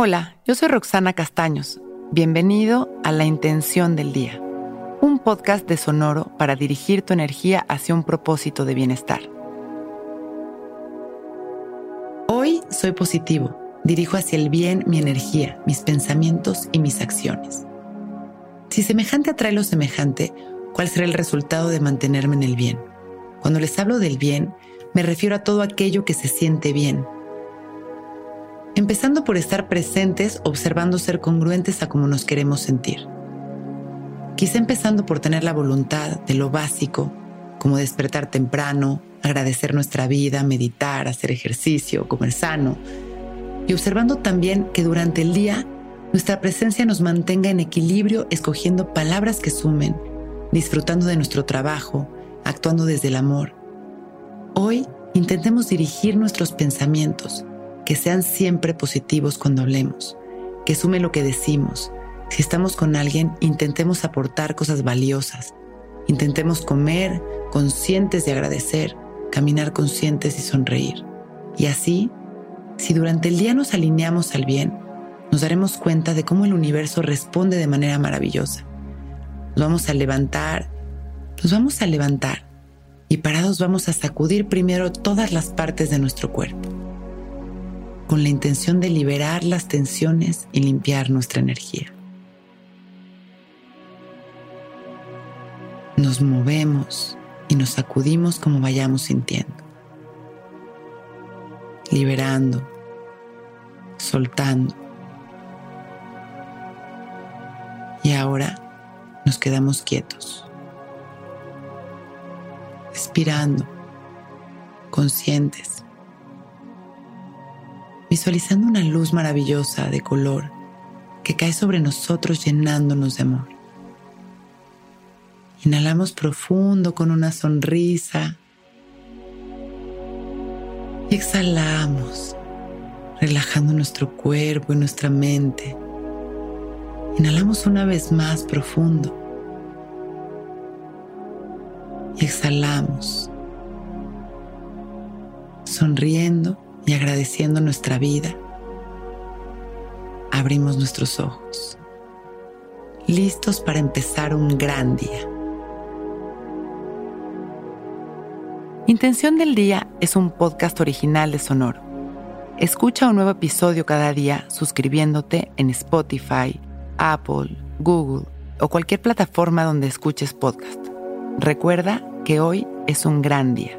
Hola, yo soy Roxana Castaños. Bienvenido a La Intención del Día, un podcast de Sonoro para dirigir tu energía hacia un propósito de bienestar. Hoy soy positivo, dirijo hacia el bien mi energía, mis pensamientos y mis acciones. Si semejante atrae lo semejante, ¿cuál será el resultado de mantenerme en el bien? Cuando les hablo del bien, me refiero a todo aquello que se siente bien empezando por estar presentes observando ser congruentes a cómo nos queremos sentir. Quizá empezando por tener la voluntad de lo básico, como despertar temprano, agradecer nuestra vida, meditar, hacer ejercicio, comer sano, y observando también que durante el día nuestra presencia nos mantenga en equilibrio escogiendo palabras que sumen, disfrutando de nuestro trabajo, actuando desde el amor. Hoy intentemos dirigir nuestros pensamientos que sean siempre positivos cuando hablemos, que sume lo que decimos. Si estamos con alguien, intentemos aportar cosas valiosas. Intentemos comer conscientes de agradecer, caminar conscientes y sonreír. Y así, si durante el día nos alineamos al bien, nos daremos cuenta de cómo el universo responde de manera maravillosa. Nos vamos a levantar, nos vamos a levantar y parados vamos a sacudir primero todas las partes de nuestro cuerpo con la intención de liberar las tensiones y limpiar nuestra energía. Nos movemos y nos sacudimos como vayamos sintiendo, liberando, soltando. Y ahora nos quedamos quietos, respirando, conscientes visualizando una luz maravillosa de color que cae sobre nosotros llenándonos de amor. Inhalamos profundo con una sonrisa y exhalamos, relajando nuestro cuerpo y nuestra mente. Inhalamos una vez más profundo y exhalamos, sonriendo y agradeciendo nuestra vida, abrimos nuestros ojos, listos para empezar un gran día. Intención del Día es un podcast original de Sonoro. Escucha un nuevo episodio cada día suscribiéndote en Spotify, Apple, Google o cualquier plataforma donde escuches podcast. Recuerda que hoy es un gran día.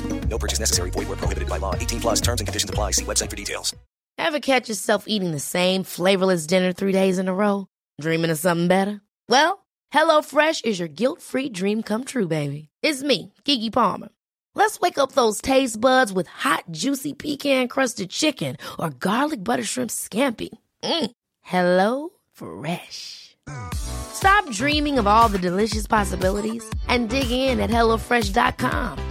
No purchase necessary. Void where prohibited by law. 18 plus terms and conditions apply. See website for details. Ever catch yourself eating the same flavorless dinner three days in a row? Dreaming of something better? Well, HelloFresh is your guilt-free dream come true, baby. It's me, Kiki Palmer. Let's wake up those taste buds with hot, juicy pecan-crusted chicken or garlic butter shrimp scampi. Mm. Hello Fresh. Stop dreaming of all the delicious possibilities and dig in at HelloFresh.com.